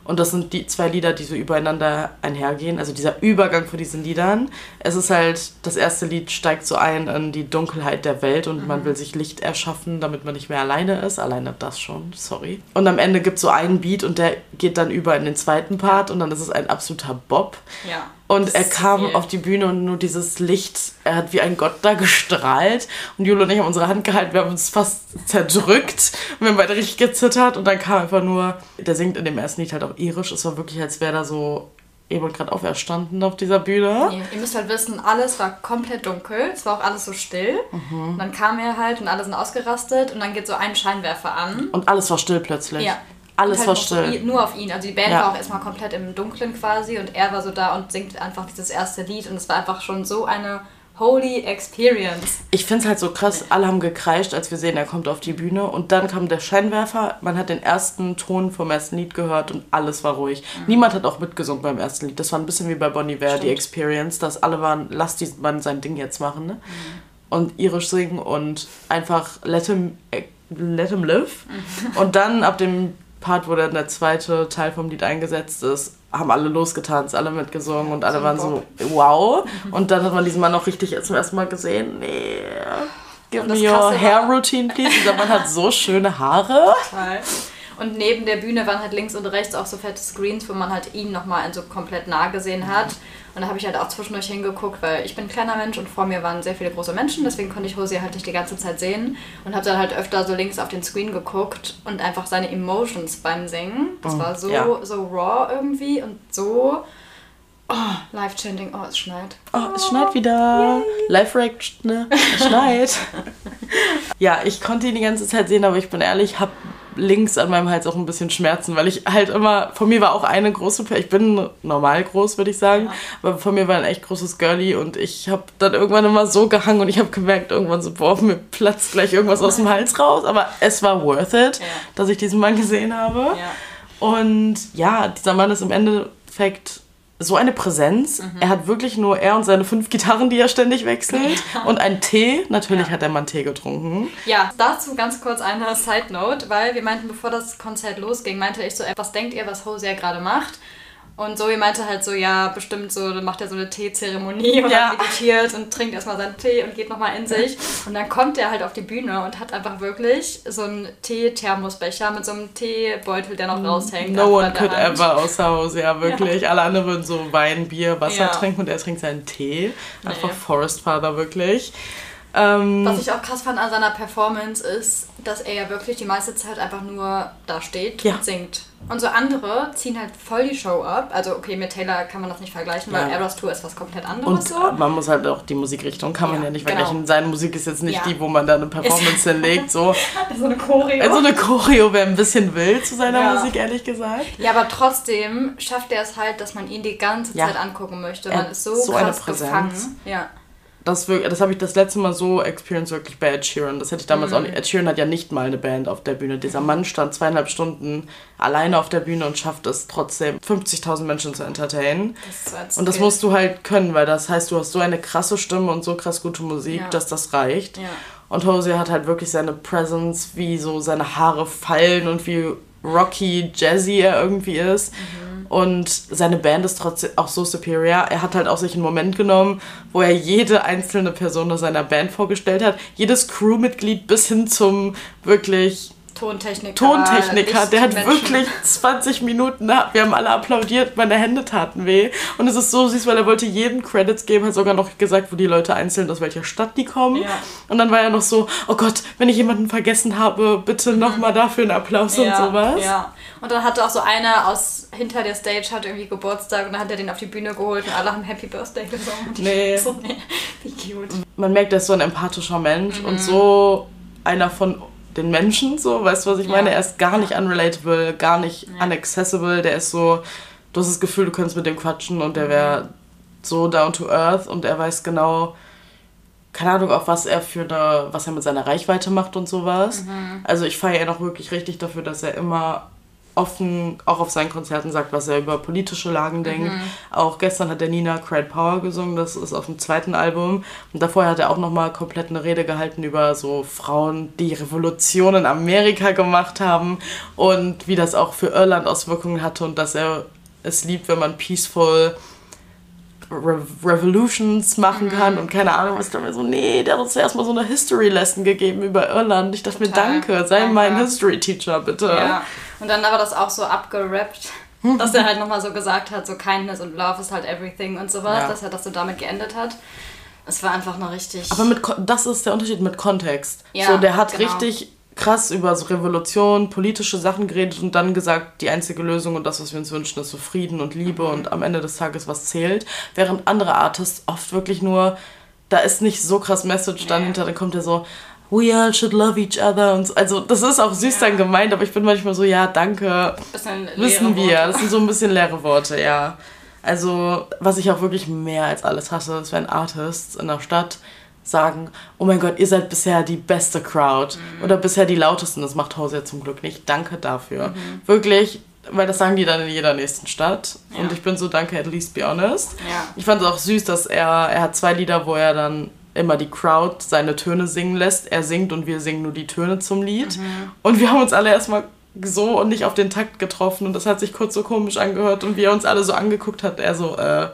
Und das sind die zwei Lieder, die so übereinander einhergehen. Also dieser Übergang von diesen Liedern. Es ist halt, das erste Lied steigt so ein in die Dunkelheit der Welt und mhm. man will sich Licht erschaffen, damit man nicht mehr alleine ist. Alleine das schon, sorry. Und am Ende gibt es so einen Beat und der geht dann über in den zweiten Part und dann ist es ein absoluter Bob. Ja. Und er kam auf die Bühne und nur dieses Licht, er hat wie ein Gott da gestrahlt. Und Jule und ich haben unsere Hand gehalten, wir haben uns fast zerdrückt. Und wir haben beide richtig gezittert. Und dann kam einfach nur, der singt in dem ersten Lied halt auch irisch. Es war wirklich, als wäre da so eben gerade auferstanden auf dieser Bühne. Nee, ihr müsst halt wissen, alles war komplett dunkel. Es war auch alles so still. Mhm. Und dann kam er halt und alle sind ausgerastet. Und dann geht so ein Scheinwerfer an. Und alles war still plötzlich. Ja. Alles halt war still. Nur auf ihn. Also die Band ja. war auch erstmal komplett im Dunkeln quasi und er war so da und singt einfach dieses erste Lied und es war einfach schon so eine holy experience. Ich finde es halt so krass, alle haben gekreischt, als wir sehen, er kommt auf die Bühne und dann kam der Scheinwerfer, man hat den ersten Ton vom ersten Lied gehört und alles war ruhig. Mhm. Niemand hat auch mitgesungen beim ersten Lied. Das war ein bisschen wie bei Bonnie Ware, die Experience, dass alle waren, lass die Mann sein Ding jetzt machen, ne? Mhm. Und irisch singen und einfach let him, äh, let him live. Mhm. Und dann ab dem Part, wo dann der zweite Teil vom Lied eingesetzt ist, haben alle losgetanzt, alle mitgesungen und alle waren so, wow. Und dann hat man diesen Mann auch richtig zum ersten Mal gesehen. Nee. Give me your hair routine, please. Dieser Mann hat so schöne Haare. Total. Und neben der Bühne waren halt links und rechts auch so fette Screens, wo man halt ihn nochmal so komplett nah gesehen hat. Und da habe ich halt auch zwischendurch hingeguckt, weil ich bin ein kleiner Mensch und vor mir waren sehr viele große Menschen, deswegen konnte ich Hosea halt nicht die ganze Zeit sehen. Und habe dann halt öfter so links auf den Screen geguckt und einfach seine Emotions beim Singen. Das oh, war so, ja. so raw irgendwie und so Oh, life-changing. Oh, es schneit. Oh, es schneit wieder. Live-Reaction, ne? Es schneit. ja, ich konnte ihn die ganze Zeit sehen, aber ich bin ehrlich, hab links an meinem Hals auch ein bisschen Schmerzen, weil ich halt immer, von mir war auch eine große, ich bin normal groß, würde ich sagen, ja. aber von mir war ein echt großes Girlie und ich habe dann irgendwann immer so gehangen und ich habe gemerkt, irgendwann so, boah, mir platzt gleich irgendwas aus dem Hals raus, aber es war worth it, ja. dass ich diesen Mann gesehen habe. Ja. Und ja, dieser Mann ist im Endeffekt so eine Präsenz. Mhm. Er hat wirklich nur er und seine fünf Gitarren, die er ständig wechselt. Ja. Und einen Tee. Natürlich ja. hat der Mann Tee getrunken. Ja, dazu ganz kurz eine Side Note, weil wir meinten, bevor das Konzert losging, meinte ich so, was denkt ihr, was Hosier gerade macht? Und Zoe meinte halt so, ja, bestimmt so, dann macht er so eine Teezeremonie und ja. meditiert und trinkt erstmal seinen Tee und geht nochmal in sich. Und dann kommt er halt auf die Bühne und hat einfach wirklich so einen Tee-Thermosbecher mit so einem Teebeutel, der noch raushängt. No one could ever außer Hause, ja, wirklich. Ja. Alle anderen würden so Wein, Bier, Wasser ja. trinken und er trinkt seinen Tee. Einfach nee. Forest Father, wirklich. Ähm, Was ich auch krass fand an seiner Performance ist, dass er ja wirklich die meiste Zeit einfach nur da steht ja. und singt. Und so andere ziehen halt voll die Show ab. Also okay, mit Taylor kann man das nicht vergleichen, weil ja. Eras Tour ist was komplett anderes und so. man muss halt auch die Musikrichtung kann man ja, ja nicht genau. vergleichen. Seine Musik ist jetzt nicht die, wo man da eine Performance hinlegt. So. so eine Choreo. So eine Choreo wäre ein bisschen wild zu seiner Musik, ehrlich gesagt. Ja, aber trotzdem schafft er es halt, dass man ihn die ganze Zeit angucken möchte. Man ist so, so krass eine Präsenz. gefangen. Ja das, das habe ich das letzte Mal so experienced wirklich bei Ed Sheeran. Das hätte ich damals mhm. auch nicht. Ed Sheeran hat ja nicht mal eine Band auf der Bühne. Dieser Mann stand zweieinhalb Stunden alleine auf der Bühne und schafft es trotzdem 50.000 Menschen zu entertainen. Das und das musst du halt können, weil das heißt, du hast so eine krasse Stimme und so krass gute Musik, ja. dass das reicht. Ja. Und Hosier hat halt wirklich seine Presence, wie so seine Haare fallen und wie rocky, jazzy er irgendwie ist. Mhm und seine Band ist trotzdem auch so superior. Er hat halt auch sich einen Moment genommen, wo er jede einzelne Person aus seiner Band vorgestellt hat. Jedes Crewmitglied bis hin zum wirklich Tontechniker. Tontechniker, der hat wirklich 20 Minuten, wir haben alle applaudiert, meine Hände taten weh. Und es ist so süß, weil er wollte jeden Credits geben, hat sogar noch gesagt, wo die Leute einzeln aus welcher Stadt die kommen. Ja. Und dann war er noch so, oh Gott, wenn ich jemanden vergessen habe, bitte nochmal dafür einen Applaus ja, und sowas. Ja. Und dann hatte auch so einer aus hinter der Stage hat irgendwie Geburtstag und dann hat er den auf die Bühne geholt und alle haben Happy Birthday gesungen. Nee. So, nee. Wie cute. Man merkt, er ist so ein empathischer Mensch mhm. und so einer von den Menschen, so, weißt du, was ich meine? Er ist gar nicht unrelatable, gar nicht ja. unaccessible, der ist so, du hast das Gefühl, du könntest mit dem quatschen und der wäre so down to earth und er weiß genau, keine Ahnung, auch was er für eine, was er mit seiner Reichweite macht und sowas. Mhm. Also ich feiere ihn auch wirklich richtig dafür, dass er immer offen auch auf seinen Konzerten sagt, was er über politische Lagen denkt. Mhm. Auch gestern hat der Nina Cried Power gesungen, das ist auf dem zweiten Album. Und davor hat er auch nochmal komplett eine Rede gehalten über so Frauen, die Revolution in Amerika gemacht haben und wie das auch für Irland Auswirkungen hatte und dass er es liebt, wenn man peaceful Re Revolutions machen kann mhm. und keine Ahnung was. Ich dachte mir so, nee, der hat uns erstmal so eine History Lesson gegeben über Irland. Ich dachte Total. mir, danke, sei danke. mein History Teacher, bitte. Ja. Und dann aber das auch so abgerappt, dass er halt nochmal so gesagt hat, so Kindness und Love is halt everything und sowas, ja. dass er das so damit geendet hat. Es war einfach noch richtig. Aber mit das ist der Unterschied mit Kontext. Ja, so, der hat genau. richtig krass über so Revolution, politische Sachen geredet und dann gesagt, die einzige Lösung und das, was wir uns wünschen, ist so Frieden und Liebe und am Ende des Tages was zählt. Während andere Artists oft wirklich nur, da ist nicht so krass Message dann hinter, dann kommt er so, we all should love each other und so. Also das ist auch süß dann gemeint, aber ich bin manchmal so, ja, danke. Wissen wir. Das sind so ein bisschen leere Worte, ja. Also, was ich auch wirklich mehr als alles hasse, ist, wenn Artists in der Stadt sagen, oh mein Gott, ihr seid bisher die beste Crowd mhm. oder bisher die lautesten. Das macht Hause ja zum Glück nicht. Danke dafür. Mhm. Wirklich, weil das sagen die dann in jeder nächsten Stadt. Ja. Und ich bin so, danke, at least be honest. Ja. Ich fand es auch süß, dass er, er hat zwei Lieder, wo er dann immer die Crowd seine Töne singen lässt. Er singt und wir singen nur die Töne zum Lied. Mhm. Und wir haben uns alle erstmal so und nicht auf den Takt getroffen und das hat sich kurz so komisch angehört und wie er uns alle so angeguckt hat, er so, äh,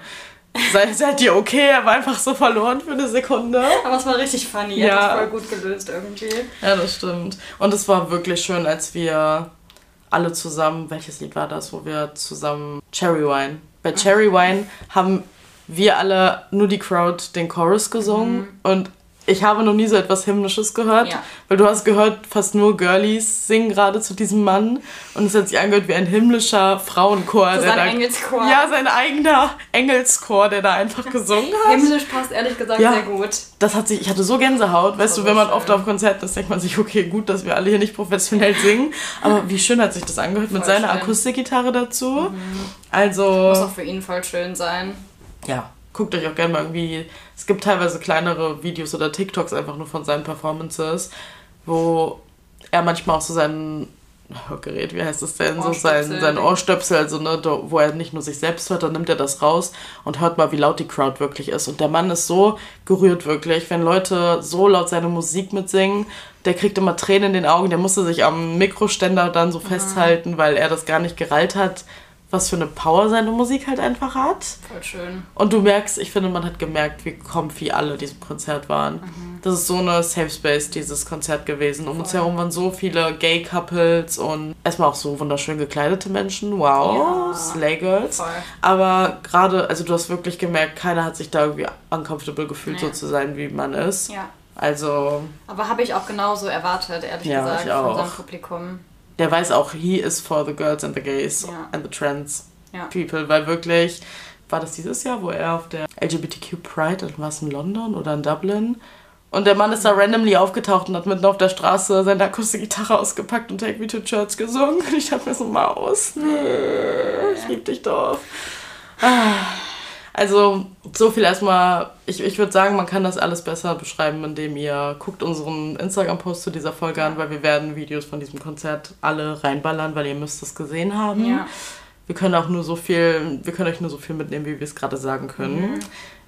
seid, seid ihr okay? Er war einfach so verloren für eine Sekunde. Aber es war richtig funny, ja. er hat das voll gut gelöst irgendwie. Ja, das stimmt. Und es war wirklich schön, als wir alle zusammen, welches Lied war das, wo wir zusammen Cherry Wine. Bei Cherry Wine haben wir alle, nur die Crowd, den Chorus gesungen mhm. und ich habe noch nie so etwas Himmlisches gehört, ja. weil du hast gehört, fast nur Girlies singen gerade zu diesem Mann und es hat sich angehört wie ein himmlischer Frauenchor. So sein da, Engelschor. Ja, sein eigener Engelschor, der da einfach gesungen hat. Himmlisch passt ehrlich gesagt ja, sehr gut. Das hat sich, ich hatte so Gänsehaut, weißt du, wenn man schön. oft auf Konzerten ist, denkt man sich, okay, gut, dass wir alle hier nicht professionell singen, aber wie schön hat sich das angehört voll mit seiner schön. Akustikgitarre dazu. Mhm. Also. Muss auch für ihn voll schön sein. Ja, guckt euch auch gerne mal irgendwie. Es gibt teilweise kleinere Videos oder TikToks einfach nur von seinen Performances, wo er manchmal auch so sein Hörgerät, wie heißt das denn? So sein, sein Ohrstöpsel, also ne, wo er nicht nur sich selbst hört, dann nimmt er das raus und hört mal, wie laut die Crowd wirklich ist. Und der Mann ist so gerührt wirklich, wenn Leute so laut seine Musik mitsingen, der kriegt immer Tränen in den Augen, der musste sich am Mikroständer dann so mhm. festhalten, weil er das gar nicht gereilt hat, was für eine Power seine Musik halt einfach hat. Voll schön. Und du merkst, ich finde, man hat gemerkt, wie comfy alle diesem Konzert waren. Mhm. Das ist so eine Safe Space, dieses Konzert gewesen. Um Voll. uns herum waren so viele Gay-Couples und erstmal auch so wunderschön gekleidete Menschen. Wow, ja. Slay Girls. Voll. Aber gerade, also du hast wirklich gemerkt, keiner hat sich da irgendwie uncomfortable gefühlt, nee. so zu sein, wie man ist. Ja. Also. Aber habe ich auch genauso erwartet, ehrlich ja, gesagt, von seinem Publikum der weiß auch, he is for the girls and the gays ja. and the trans ja. people, weil wirklich, war das dieses Jahr, wo er auf der LGBTQ Pride, war es in London oder in Dublin? Und der Mann ist da randomly aufgetaucht und hat mitten auf der Straße seine Akustikgitarre ausgepackt und Take Me to Church gesungen. Und ich dachte mir so, Maus, nee, ich lieb dich doch. Ah. Also so viel erstmal, ich, ich würde sagen, man kann das alles besser beschreiben, indem ihr guckt unseren Instagram-Post zu dieser Folge an, weil wir werden Videos von diesem Konzert alle reinballern, weil ihr müsst es gesehen haben. Ja. Wir können auch nur so viel, wir können euch nur so viel mitnehmen, wie wir es gerade sagen können. Mhm.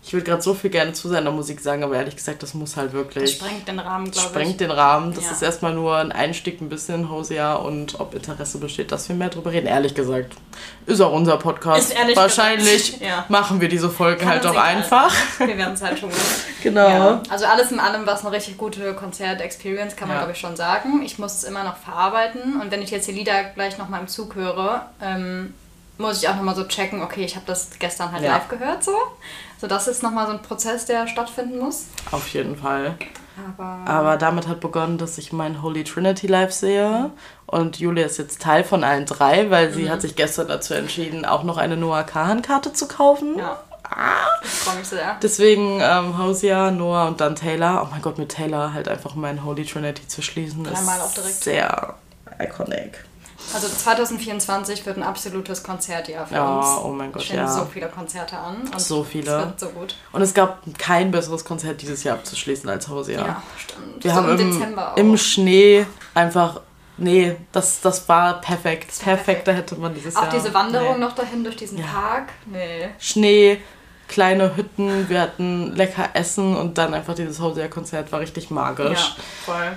Ich würde gerade so viel gerne zu seiner Musik sagen, aber ehrlich gesagt, das muss halt wirklich. Das sprengt den Rahmen, glaube ich. Sprengt den Rahmen. Das ja. ist erstmal nur ein Einstieg ein bisschen in Hosea und ob Interesse besteht, dass wir mehr drüber reden. Ehrlich gesagt, ist auch unser Podcast. Ist ehrlich Wahrscheinlich ja. machen wir diese Folgen halt auch einfach. Halt. Wir werden es halt tun. genau. Ja. Also alles in allem war es eine richtig gute Konzert-Experience, kann man glaube ich schon sagen. Ich muss es immer noch verarbeiten und wenn ich jetzt die Lieder gleich nochmal im Zug höre, ähm, muss ich auch nochmal so checken, okay, ich habe das gestern halt live gehört so. So, das ist nochmal so ein Prozess, der stattfinden muss. Auf jeden Fall. Aber, Aber damit hat begonnen, dass ich mein Holy Trinity live sehe. Und Julia ist jetzt Teil von allen drei, weil sie mhm. hat sich gestern dazu entschieden, auch noch eine Noah Kahan-Karte zu kaufen. Ja. Ah. Ich freue mich sehr. Deswegen ähm, Hausia, Noah und dann Taylor. Oh mein Gott, mit Taylor halt einfach mein Holy Trinity zu schließen. Dreimal auch direkt. Sehr iconic. Also 2024 wird ein absolutes Konzertjahr für ja, uns. Oh mein Gott, Stehen ja. so viele Konzerte an. so viele. Es wird so gut. Und es gab kein besseres Konzert dieses Jahr abzuschließen als Hausia. Ja, stimmt. Wir so haben im, Dezember auch. im Schnee einfach Nee, das, das war perfekt. Das war perfekt. perfekt, hätte man dieses auch Jahr. Auch diese Wanderung nee. noch dahin durch diesen ja. Park. Nee. Schnee, kleine Hütten, wir hatten lecker Essen und dann einfach dieses Hausia-Konzert war richtig magisch. Ja, voll.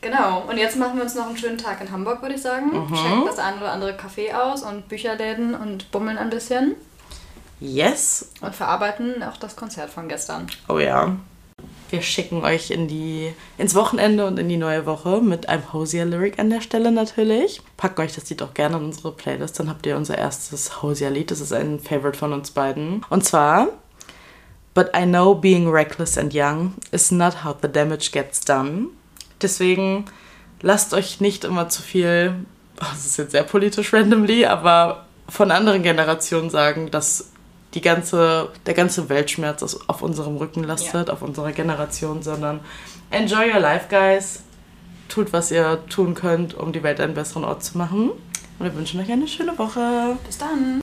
Genau, und jetzt machen wir uns noch einen schönen Tag in Hamburg, würde ich sagen. Mhm. Checken das ein oder andere Café aus und Bücherläden und bummeln ein bisschen. Yes. Und verarbeiten auch das Konzert von gestern. Oh ja. Wir schicken euch in die, ins Wochenende und in die neue Woche mit einem Hosier-Lyric an der Stelle natürlich. Packt euch das Lied auch gerne in unsere Playlist, dann habt ihr unser erstes Hosier-Lied. Das ist ein Favorite von uns beiden. Und zwar But I know being reckless and young is not how the damage gets done. Deswegen lasst euch nicht immer zu viel, oh, das ist jetzt sehr politisch randomly, aber von anderen Generationen sagen, dass die ganze, der ganze Weltschmerz auf unserem Rücken lastet, ja. auf unserer Generation, sondern enjoy your life, guys. Tut, was ihr tun könnt, um die Welt einen besseren Ort zu machen. Und wir wünschen euch eine schöne Woche. Bis dann.